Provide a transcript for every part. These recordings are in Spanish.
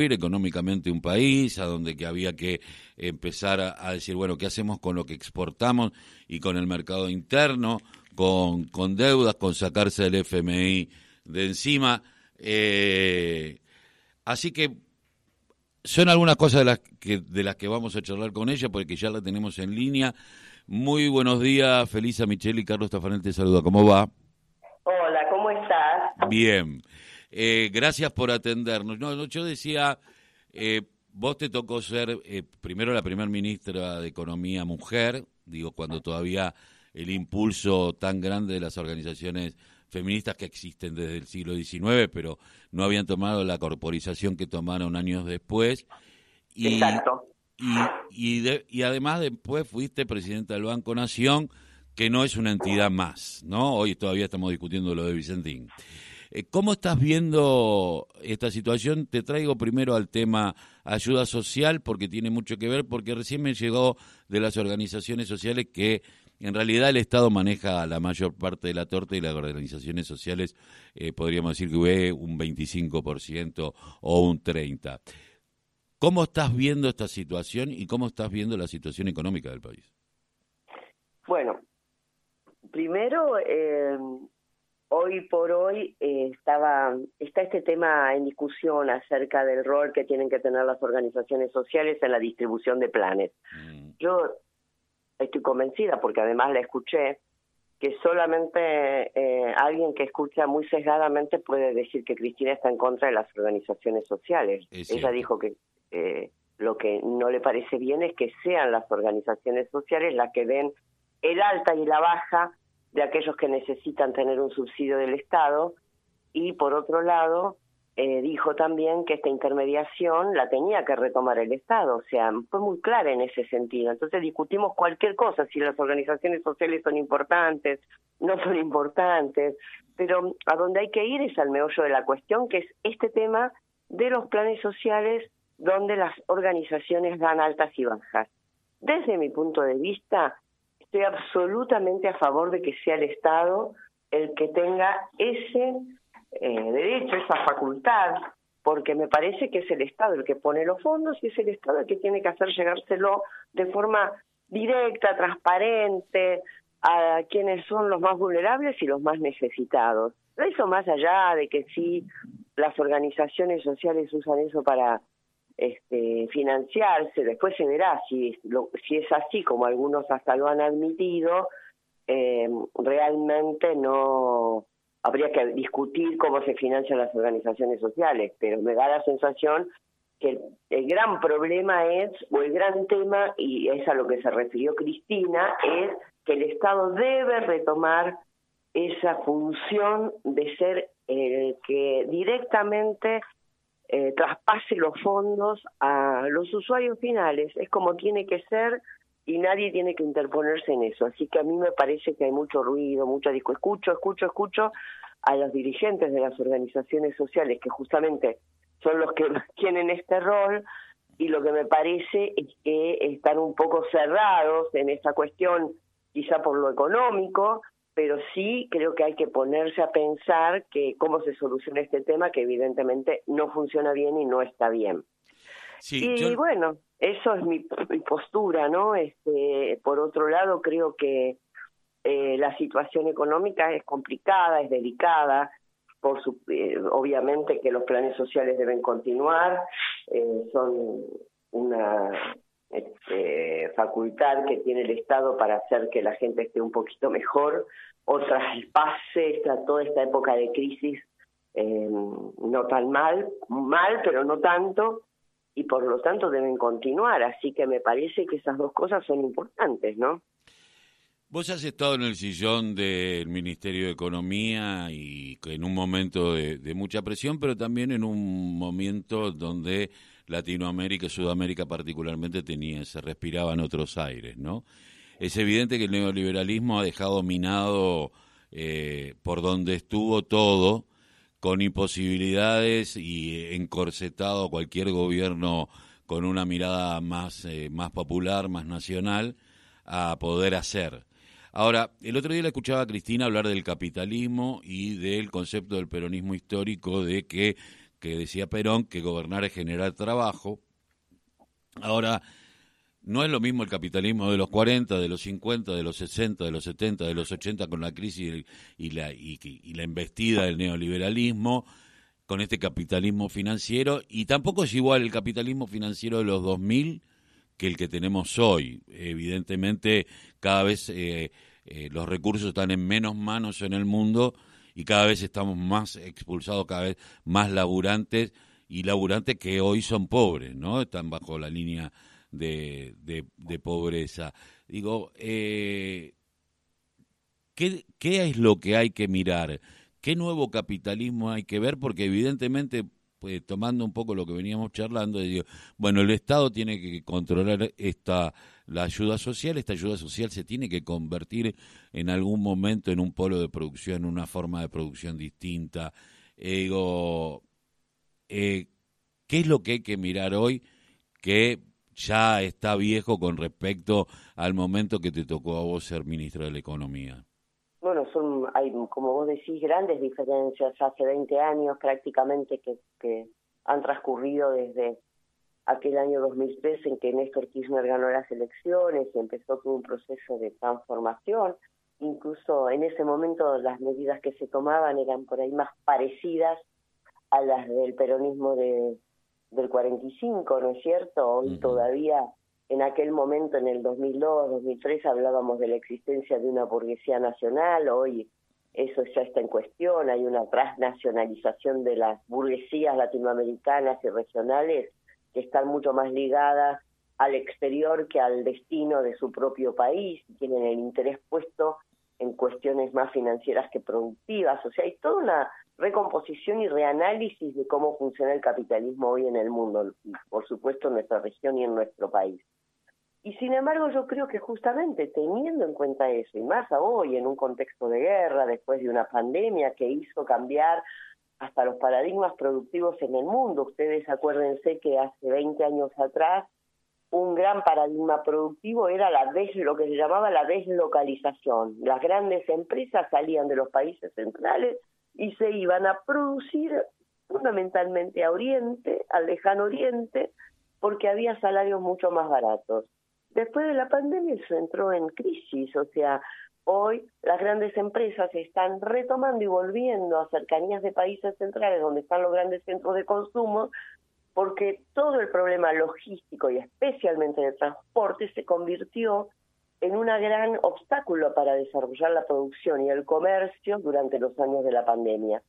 económicamente un país, a donde que había que empezar a, decir, bueno, ¿qué hacemos con lo que exportamos y con el mercado interno, con, con deudas, con sacarse el FMI de encima? Eh, así que son algunas cosas de las que, de las que vamos a charlar con ella, porque ya la tenemos en línea. Muy buenos días, Felisa Micheli, Carlos Tafanel te saluda, ¿cómo va? Hola, ¿cómo estás? Bien. Eh, gracias por atendernos. No, yo decía, eh, vos te tocó ser eh, primero la primer ministra de Economía mujer, digo, cuando todavía el impulso tan grande de las organizaciones feministas que existen desde el siglo XIX, pero no habían tomado la corporización que tomaron años después. Y, Exacto. Y, y además después fuiste presidenta del Banco Nación, que no es una entidad más, ¿no? Hoy todavía estamos discutiendo lo de Vicentín. Eh, ¿Cómo estás viendo esta situación? Te traigo primero al tema ayuda social porque tiene mucho que ver, porque recién me llegó de las organizaciones sociales que en realidad el Estado maneja la mayor parte de la torta y las organizaciones sociales eh, podríamos decir que ve un 25% o un 30%. ¿Cómo estás viendo esta situación y cómo estás viendo la situación económica del país? Bueno, primero eh, hoy por hoy eh, estaba está este tema en discusión acerca del rol que tienen que tener las organizaciones sociales en la distribución de planes. Mm. Yo estoy convencida, porque además la escuché, que solamente eh, alguien que escucha muy sesgadamente puede decir que Cristina está en contra de las organizaciones sociales. Ella dijo que eh, lo que no le parece bien es que sean las organizaciones sociales las que den el alta y la baja de aquellos que necesitan tener un subsidio del Estado y por otro lado eh, dijo también que esta intermediación la tenía que retomar el Estado, o sea, fue muy clara en ese sentido. Entonces discutimos cualquier cosa, si las organizaciones sociales son importantes, no son importantes, pero a donde hay que ir es al meollo de la cuestión, que es este tema de los planes sociales donde las organizaciones dan altas y bajas. Desde mi punto de vista, estoy absolutamente a favor de que sea el Estado el que tenga ese eh, derecho, esa facultad, porque me parece que es el Estado el que pone los fondos y es el Estado el que tiene que hacer llegárselo de forma directa, transparente, a quienes son los más vulnerables y los más necesitados. Eso más allá de que sí las organizaciones sociales usan eso para este, financiarse, después se verá si, si es así, como algunos hasta lo han admitido, eh, realmente no habría que discutir cómo se financian las organizaciones sociales, pero me da la sensación que el, gran problema es, o el gran tema, y es a lo que se refirió Cristina, es que el Estado debe retomar esa función de ser el que directamente eh, traspase los fondos a los usuarios finales. Es como tiene que ser y nadie tiene que interponerse en eso. Así que a mí me parece que hay mucho ruido, mucha disco. Escucho, escucho, escucho a los dirigentes de las organizaciones sociales que justamente son los que tienen este rol y lo que me parece es que están un poco cerrados en esta cuestión, quizá por lo económico, pero sí creo que hay que ponerse a pensar que cómo se soluciona este tema que evidentemente no funciona bien y no está bien. y bueno, eso es mi, postura, ¿no? Este, por otro lado, creo que eh, la situación económica es complicada, es delicada, por su, eh, obviamente que los planes sociales deben continuar, eh, son una este, facultad que tiene el Estado para hacer que la gente esté un poquito mejor, o pase esta, toda esta época de crisis eh, no tan mal, mal, pero no tanto, y por lo tanto deben continuar. Así que me parece que esas dos cosas son importantes, ¿no? Vos has estado en el sillón del Ministerio de Economía y en un momento de mucha presión, pero también en un momento donde Latinoamérica, Sudamérica particularmente, tenía, se respiraban otros aires, ¿no? Es evidente que el neoliberalismo ha dejado minado eh, por donde estuvo todo, con imposibilidades y encorsetado cualquier gobierno con una mirada más, eh, más popular, más nacional, a poder hacer. Ahora, el otro día le escuchaba a Cristina hablar del capitalismo y del concepto del peronismo histórico de que que decía Perón, que gobernar es generar trabajo. Ahora, no es lo mismo el capitalismo de los 40, de los 50, de los 60, de los 70, de los 80 con la crisis y la, y, la embestida del neoliberalismo, con este capitalismo financiero, y tampoco es igual el capitalismo financiero de los 2000 que el que tenemos hoy. Evidentemente, cada vez eh, eh, los recursos están en menos manos en el mundo y cada vez estamos más expulsados, cada vez más laburantes y laburantes que hoy son pobres, ¿no? Están bajo la línea de, de, pobreza. Digo, eh, ¿qué, ¿qué es lo que hay que mirar? ¿Qué nuevo capitalismo hay que ver? Porque evidentemente pues, tomando un poco lo que veníamos charlando, digo, bueno, el Estado tiene que controlar esta la ayuda social, esta ayuda social se tiene que convertir en algún momento en un polo de producción, una forma de producción distinta. Eh, ¿qué es lo que hay que mirar hoy que ya está viejo con respecto al momento que te tocó a vos ser ministro de la Economía? Bueno, son, hay, como vos decís, grandes diferencias. Hace 20 años prácticamente que han transcurrido desde aquel año 2003 en que Néstor Kirchner ganó las elecciones y empezó todo un proceso de transformación. Incluso en ese momento las medidas que se tomaban eran por ahí más parecidas a las del peronismo de del 45, ¿no es cierto? Hoy todavía, en aquel momento, en el 2002, 2003, hablábamos de la existencia de una burguesía nacional, hoy eso ya está en cuestión, hay una transnacionalización de las burguesías latinoamericanas y regionales que están mucho más ligadas al exterior que al destino de su propio país, tienen el interés puesto en cuestiones más financieras que productivas, o sea, hay toda una recomposición y reanálisis de cómo funciona el capitalismo hoy en el mundo, por supuesto en nuestra región y en nuestro país. Y sin embargo yo creo que justamente teniendo en cuenta eso, y más hoy en un contexto de guerra, después de una pandemia que hizo cambiar hasta los paradigmas productivos en el mundo, ustedes acuérdense que hace 20 años atrás un gran paradigma productivo era la des, lo que se llamaba la deslocalización. Las grandes empresas salían de los países centrales y se iban a producir fundamentalmente a Oriente, al lejano Oriente, porque había salarios mucho más baratos. Después de la pandemia se entró en crisis, o sea, hoy las grandes empresas están retomando y volviendo a cercanías de países centrales donde están los grandes centros de consumo, porque todo el problema logístico y especialmente de transporte se convirtió en un gran obstáculo para desarrollar la producción y el comercio durante los años de la pandemia.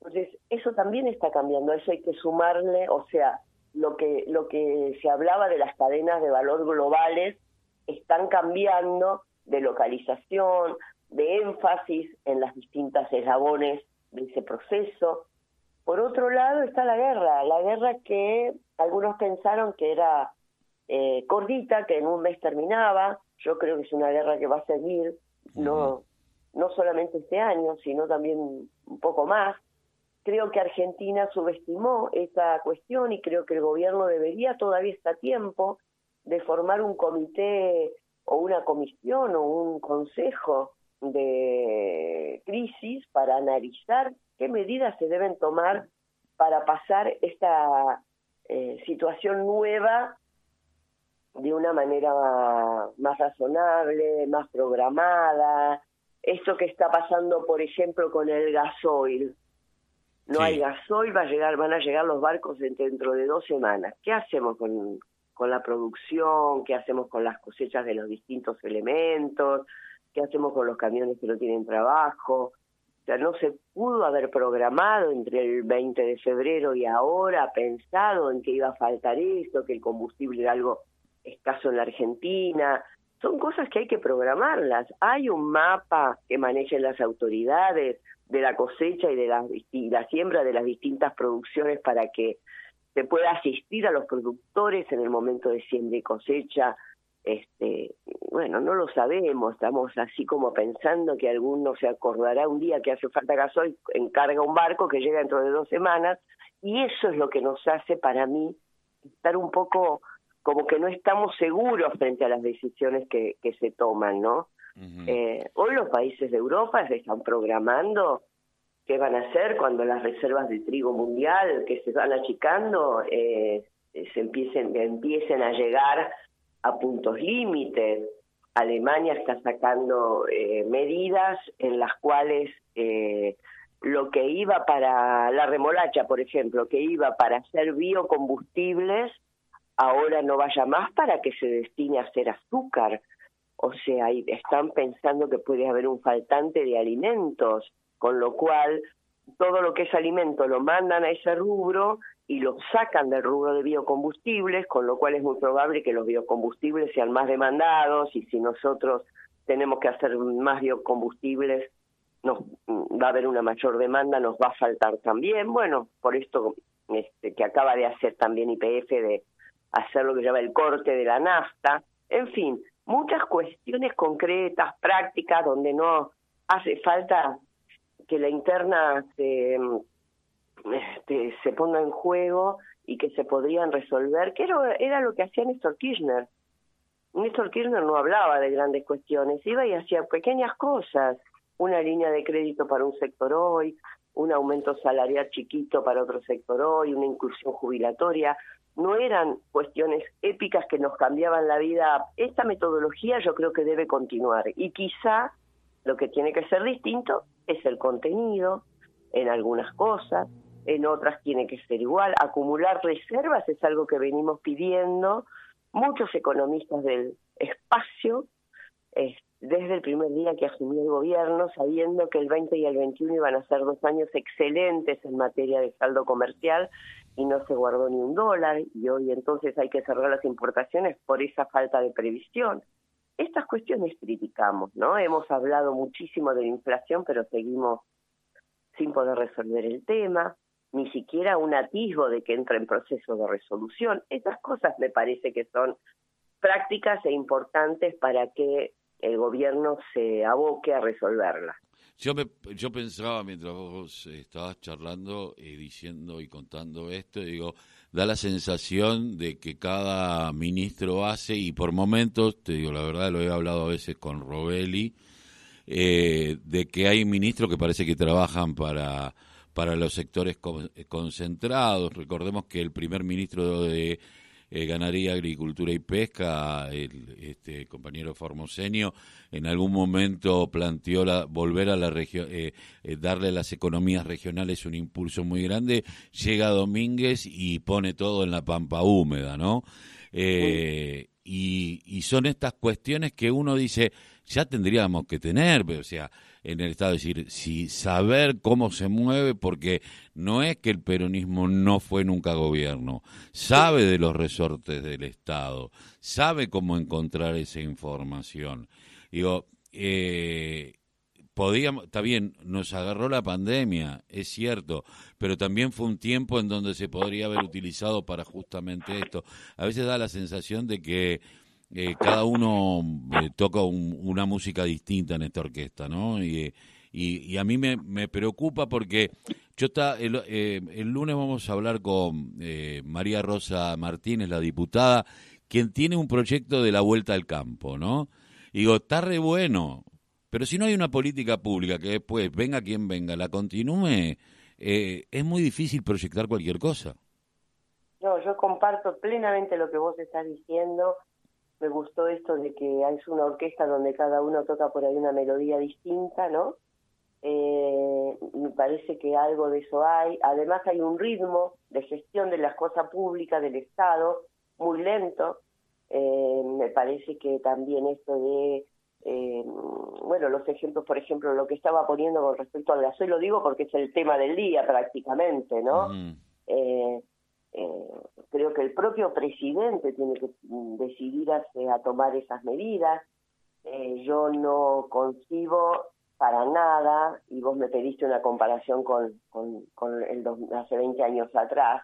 Entonces, eso también está cambiando, eso hay que sumarle, o sea, lo que, lo que se hablaba de las cadenas de valor globales están cambiando de localización, de énfasis en las distintas eslabones de ese proceso. Por otro lado está la guerra, la guerra que algunos pensaron que era eh, cortita, que en un mes terminaba, yo creo que es una guerra que va a seguir, no, no solamente este año, sino también un poco más. Creo que Argentina subestimó esa cuestión y creo que el gobierno debería, todavía está a tiempo, de formar un comité o una comisión o un consejo de crisis para analizar qué medidas se deben tomar para pasar esta eh, situación nueva de una manera más razonable, más programada. Esto que está pasando, por ejemplo, con el gasoil. No hay gasoil, va a llegar, van a llegar los barcos dentro de dos semanas. ¿Qué hacemos con, con la producción? ¿Qué hacemos con las cosechas de los distintos elementos? ¿Qué hacemos con los camiones que no tienen trabajo? O sea, no se pudo haber programado entre el 20 de febrero y ahora, pensado en que iba a faltar esto, que el combustible era algo escaso en la Argentina. Son cosas que hay que programarlas. Hay un mapa que manejen las autoridades de la cosecha y de la, y la siembra de las distintas producciones para que se pueda asistir a los productores en el momento de siembra y cosecha. Este, bueno, no lo sabemos, estamos así como pensando que alguno se acordará un día que hace falta gasoil, encarga un barco que llega dentro de dos semanas, y eso es lo que nos hace para mí estar un poco como que no estamos seguros frente a las decisiones que, que se toman, ¿no? eh, hoy los países de Europa se están programando ¿qué van a hacer cuando las reservas de trigo mundial que se van achicando eh, se empiecen, empiecen a llegar a puntos límites? Alemania está sacando eh, medidas en las cuales eh, lo que iba para la remolacha, por ejemplo, que iba para hacer biocombustibles, ahora no vaya más para que se destine a hacer azúcar. O sea, están pensando que puede haber un faltante de alimentos, con lo cual todo lo que es alimento lo mandan a ese rubro y lo sacan del rubro de biocombustibles, con lo cual es muy probable que los biocombustibles sean más demandados y si nosotros tenemos que hacer más biocombustibles, nos va a haber una mayor demanda, nos va a faltar también. Bueno, por esto este, que acaba de hacer también IPF de hacer lo que llama el corte de la nafta. En fin, muchas cuestiones concretas, prácticas, donde no hace falta que la interna se, este, se ponga en juego y que se podrían resolver, que era, era lo que hacía Néstor Kirchner. Néstor Kirchner no hablaba de grandes cuestiones, iba y hacía pequeñas cosas, una línea de crédito para un sector hoy, un aumento salarial chiquito para otro sector hoy, una inclusión jubilatoria, no eran cuestiones épicas que nos cambiaban la vida. Esta metodología yo creo que debe continuar y quizá lo que tiene que ser distinto es el contenido en algunas cosas, en otras tiene que ser igual. Acumular reservas es algo que venimos pidiendo muchos economistas del espacio desde el primer día que asumió el gobierno, sabiendo que el 20 y el 21 iban a ser dos años excelentes en materia de saldo comercial y no se guardó ni un dólar y hoy entonces hay que cerrar las importaciones por esa falta de previsión. Estas cuestiones criticamos, ¿no? Hemos hablado muchísimo de la inflación, pero seguimos sin poder resolver el tema, ni siquiera un atisbo de que entra en proceso de resolución. Estas cosas me parece que son prácticas e importantes para que el gobierno se aboque a resolverlas. Yo, me, yo pensaba mientras vos estabas charlando y diciendo y contando esto, digo, da la sensación de que cada ministro hace, y por momentos, te digo la verdad, lo he hablado a veces con Robelli, eh, de que hay ministros que parece que trabajan para, para los sectores concentrados. Recordemos que el primer ministro de eh, Ganadería, Agricultura y Pesca, el este, compañero Formoseño, en algún momento planteó la, volver a la región, eh, eh, darle a las economías regionales un impulso muy grande. Llega Domínguez y pone todo en la pampa húmeda, ¿no? y, y son estas cuestiones que uno dice, ya tendríamos que tener, o sea, en el Estado, es decir, si saber cómo se mueve, porque no es que el peronismo no fue nunca gobierno, sabe de los resortes del Estado, sabe cómo encontrar esa información. Digo, eh, podíamos, está bien, nos agarró la pandemia, es cierto, pero también fue un tiempo en donde se podría haber utilizado para justamente esto. A veces da la sensación de que eh, cada uno eh, toca una música distinta en esta orquesta, ¿no? Y, a mí me, me, preocupa porque yo está, el, eh, lunes vamos a hablar con María Rosa Martínez, la diputada, quien tiene un proyecto de la vuelta al campo, ¿no? Y digo, está re bueno, pero si no hay una política pública que después, venga quien venga, la continúe, es muy difícil proyectar cualquier cosa. No, yo comparto plenamente lo que vos estás diciendo me gustó esto de que es una orquesta donde cada uno toca por ahí una melodía distinta, ¿no? Eh, me parece que algo de eso hay. Además hay un ritmo de gestión de las cosas públicas del Estado muy lento. Eh, me parece que también esto de, eh, bueno, los ejemplos, por ejemplo, lo que estaba poniendo con respecto al gasoil, lo digo porque es el tema del día prácticamente, ¿no? Eh, creo que el propio presidente tiene que mm, decidir a, tomar esas medidas. Eh, yo no concibo para nada, y vos me pediste una comparación con, el hace 20 años atrás,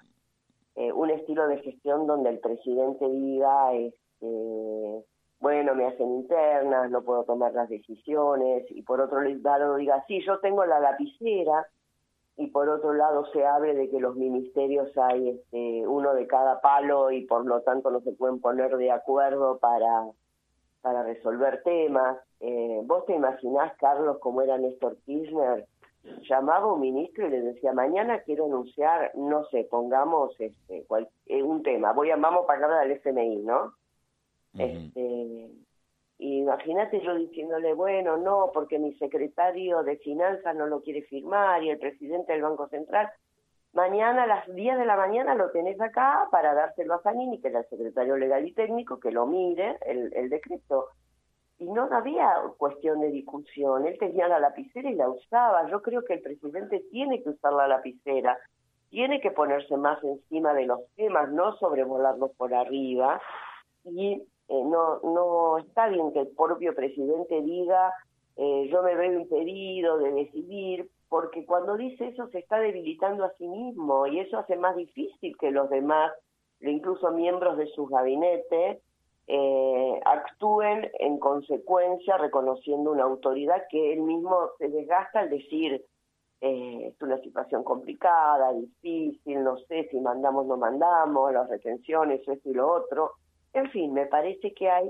eh, un estilo de gestión donde el presidente diga, este, bueno, me hacen internas, no puedo tomar las decisiones, y por otro lado diga, sí, yo tengo la lapicera, y por otro lado se hable de que los ministerios hay este, uno de cada palo y por lo tanto no se pueden poner de acuerdo para, para resolver temas. Eh, ¿Vos te imaginás, Carlos, cómo era Néstor Kirchner llamaba un ministro y le decía, mañana quiero anunciar, no sé, pongamos este eh, un tema, voy a, vamos para hablar al FMI, ¿no? este, imagínate yo diciéndole, bueno, no, porque mi secretario de finanzas no lo quiere firmar y el presidente del Banco Central. Mañana a las 10 de la mañana lo tenés acá para dárselo a Zanini, que era el secretario legal y técnico, que lo mire el, el decreto y no había cuestión de discusión. Él tenía la lapicera y la usaba. Yo creo que el presidente tiene que usar la lapicera, tiene que ponerse más encima de los temas, no sobrevolarlos por arriba. Y eh, no, no está bien que el propio presidente diga eh, yo me veo impedido de decidir, porque cuando dice eso se está debilitando a sí mismo y eso hace más difícil que los demás, incluso miembros de sus gabinetes, eh, actúen en consecuencia reconociendo una autoridad que él mismo se desgasta al decir eh, es una situación complicada, difícil, no sé si mandamos no mandamos, las retenciones, esto y lo otro. En fin, me parece que hay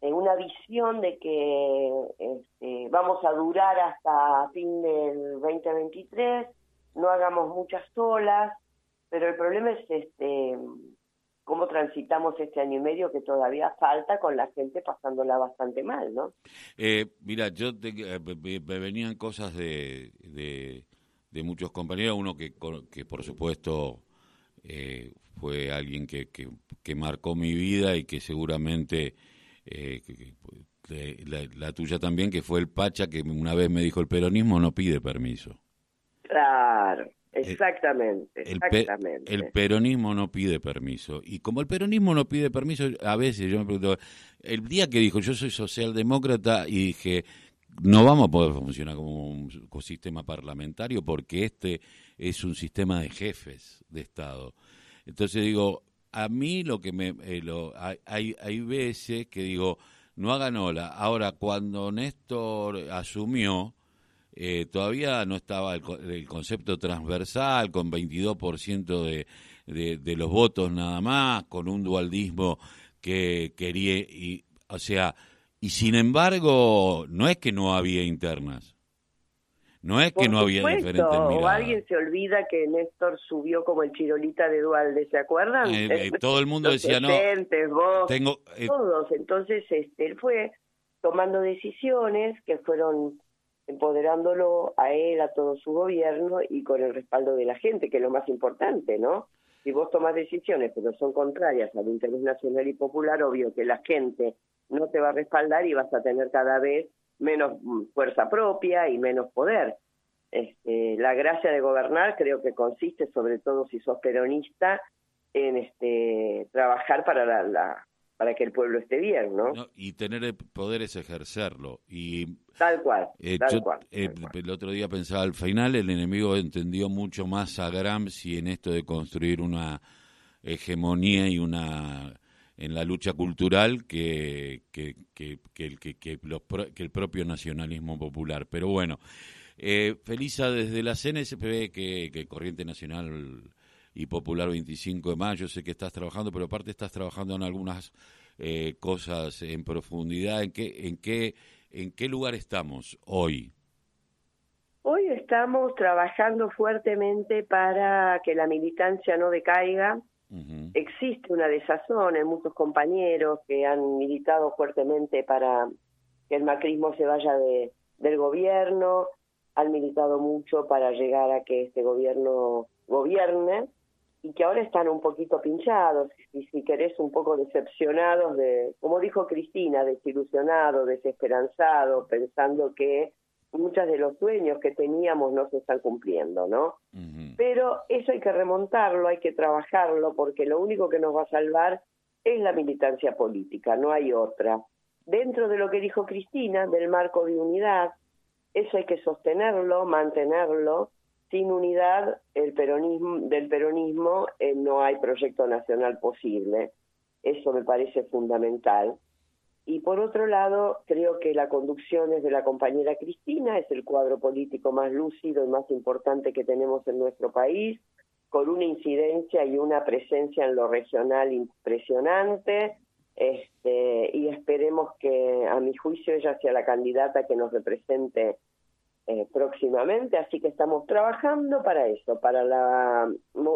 eh, una visión de que este, vamos a durar hasta fin del 2023, no hagamos muchas olas, pero el problema es este cómo transitamos este año y medio que todavía falta con la gente pasándola bastante mal, ¿no? Eh, mira, yo eh, me venían cosas de, de, muchos compañeros, uno que, que por supuesto eh, fue alguien que, que, marcó mi vida y que seguramente la, la tuya también, que fue el Pacha, que una vez me dijo el peronismo no pide permiso. Claro. Exactamente, el, exactamente. El, peronismo no pide permiso. Y como el peronismo no pide permiso, a veces yo me pregunto, el día que dijo yo soy socialdemócrata y dije, no vamos a poder funcionar como un sistema parlamentario porque este es un sistema de jefes de Estado. Entonces digo, a mí lo que me... Eh, lo, hay, hay veces que digo, no hagan ola. Ahora, cuando Néstor asumió eh, todavía no estaba el, concepto transversal, con 22% de, de, de los votos nada más, con un dualdismo que quería, y, o sea, y sin embargo, no es que no había internas. No es que no había diferentes miradas. O alguien se olvida que Néstor subió como el chirolita de Dualde, ¿se acuerdan? Eh, eh, todo el mundo decía, no. Vos, tengo, todos. Entonces, este, él fue tomando decisiones que fueron empoderándolo a él, a todo su gobierno y con el respaldo de la gente, que es lo más importante, ¿no? Si vos tomás decisiones pero son contrarias al interés nacional y popular, obvio que la gente no te va a respaldar y vas a tener cada vez menos mm, fuerza propia y menos poder. Este, la gracia de gobernar creo que consiste, sobre todo si sos peronista, en este trabajar para la, para que el pueblo esté bien, ¿no? y tener el poder es ejercerlo. Y, tal cual, eh, tal, cual, eh, El otro día pensaba, al final el enemigo entendió mucho más a Gramsci en esto de construir una hegemonía y una en la lucha cultural que, que, que, que, el propio nacionalismo popular. Pero bueno, eh, Felisa, desde la CNSP, que, que Corriente Nacional y Popular 25 de mayo. Sé que estás trabajando, pero aparte estás trabajando en algunas eh, cosas en profundidad. ¿En qué, en, qué, ¿En qué lugar estamos hoy? Hoy estamos trabajando fuertemente para que la militancia no decaiga. Existe una desazón en muchos compañeros que han militado fuertemente para que el macrismo se vaya de, del gobierno, han militado mucho para llegar a que este gobierno gobierne y que ahora están un poquito pinchados. Y si querés un poco decepcionados de, como dijo Cristina, desilusionados, desesperanzados, pensando que muchos de los sueños que teníamos no se están cumpliendo, ¿no? Pero eso hay que remontarlo, hay que trabajarlo, porque lo único que nos va a salvar es la militancia política, no hay otra. Dentro de lo que dijo Cristina, del marco de unidad, eso hay que sostenerlo, mantenerlo, sin unidad el peronismo, del peronismo eh, no hay proyecto nacional posible. Eso me parece fundamental. Y por otro lado, creo que la conducción es de la compañera Cristina, es el cuadro político más lúcido y más importante que tenemos en nuestro país, con una incidencia y una presencia en lo regional impresionante. Este, y esperemos que, a mi juicio, ella sea la candidata que nos represente eh, próximamente, así que estamos trabajando para eso, para la,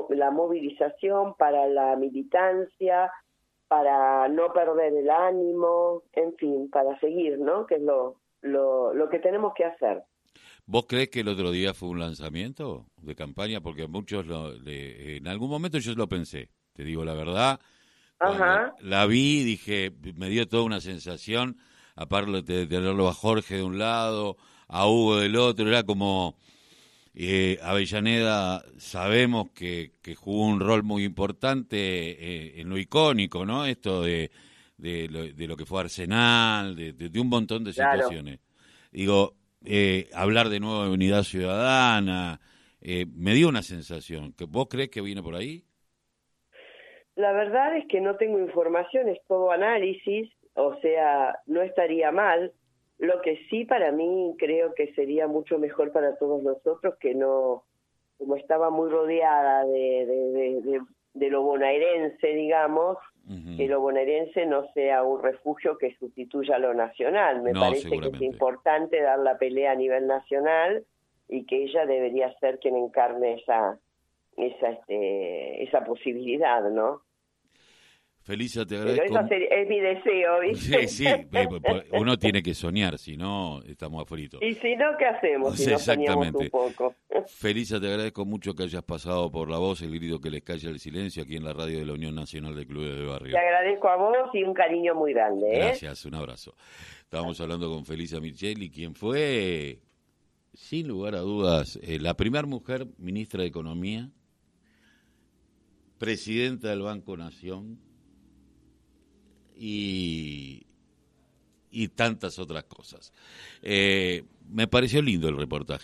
la movilización, para la militancia, para no perder el ánimo, en fin, para seguir, ¿no? Que es lo, lo, lo que tenemos que hacer. ¿Vos crees que el otro día fue un lanzamiento de campaña? Porque muchos, lo, en algún momento yo lo pensé, te digo la verdad. Ajá. La vi, dije, me dio toda una sensación, aparte de tenerlo a Jorge de un lado, a Hugo del otro, era como eh, Avellaneda sabemos que, que, jugó un rol muy importante eh, en lo icónico, ¿no? Esto de, de, lo, que fue Arsenal, de, un montón de situaciones. Digo, eh, hablar de nuevo de unidad ciudadana, me dio una sensación. ¿Vos crees que viene por ahí? La verdad es que no tengo información, es todo análisis, o sea, no estaría mal, lo que sí para mí creo que sería mucho mejor para todos nosotros que no, como estaba muy rodeada de, de, de, lo bonaerense, digamos, que lo bonaerense no sea un refugio que sustituya a lo nacional. Me parece que es importante dar la pelea a nivel nacional y que ella debería ser quien encarne esa esa este, esa posibilidad, ¿no? Felisa, te agradezco. Pero eso es mi deseo, ¿viste? Sí, sí, uno tiene que soñar, si no, estamos afritos. Y si no, ¿qué hacemos? Si Exactamente. un poco. Felisa, te agradezco mucho que hayas pasado por la voz, el grito que les calla el silencio aquí en la radio de la Unión Nacional de Clubes de Barrio. Te agradezco a vos y un cariño muy grande. ¿eh? Gracias, un abrazo. Estábamos hablando con Felisa Micheli, quien fue, sin lugar a dudas, eh, la primera mujer ministra de Economía, presidenta del Banco Nación y, y tantas otras cosas. Eh, me pareció lindo el reportaje.